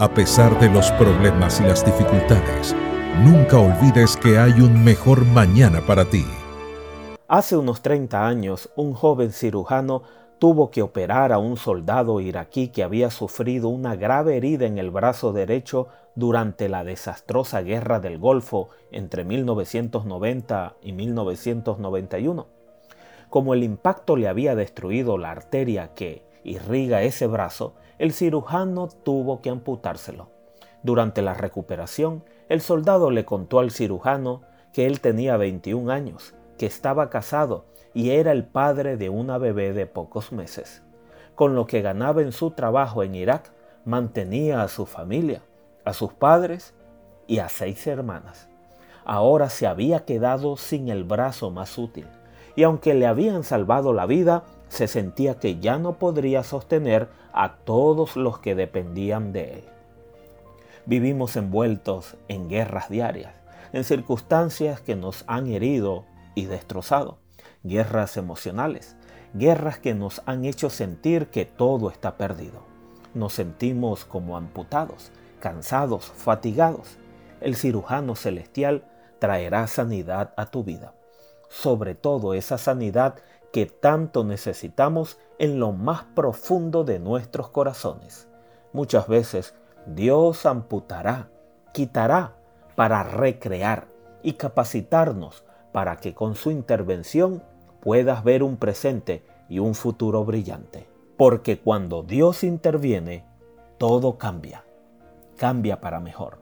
A pesar de los problemas y las dificultades, nunca olvides que hay un mejor mañana para ti. Hace unos 30 años, un joven cirujano tuvo que operar a un soldado iraquí que había sufrido una grave herida en el brazo derecho durante la desastrosa guerra del Golfo entre 1990 y 1991. Como el impacto le había destruido la arteria que irriga ese brazo, el cirujano tuvo que amputárselo. Durante la recuperación, el soldado le contó al cirujano que él tenía 21 años, que estaba casado y era el padre de una bebé de pocos meses. Con lo que ganaba en su trabajo en Irak, mantenía a su familia, a sus padres y a seis hermanas. Ahora se había quedado sin el brazo más útil, y aunque le habían salvado la vida, se sentía que ya no podría sostener a todos los que dependían de él. Vivimos envueltos en guerras diarias, en circunstancias que nos han herido y destrozado guerras emocionales, guerras que nos han hecho sentir que todo está perdido. Nos sentimos como amputados, cansados, fatigados. El cirujano celestial traerá sanidad a tu vida, sobre todo esa sanidad que tanto necesitamos en lo más profundo de nuestros corazones. Muchas veces Dios amputará, quitará para recrear y capacitarnos para que con su intervención puedas ver un presente y un futuro brillante. Porque cuando Dios interviene, todo cambia. Cambia para mejor.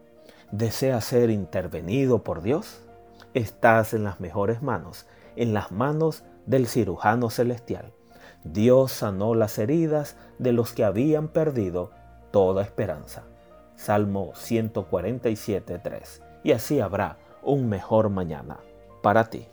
¿Deseas ser intervenido por Dios? Estás en las mejores manos, en las manos del cirujano celestial. Dios sanó las heridas de los que habían perdido toda esperanza. Salmo 147.3. Y así habrá un mejor mañana para ti.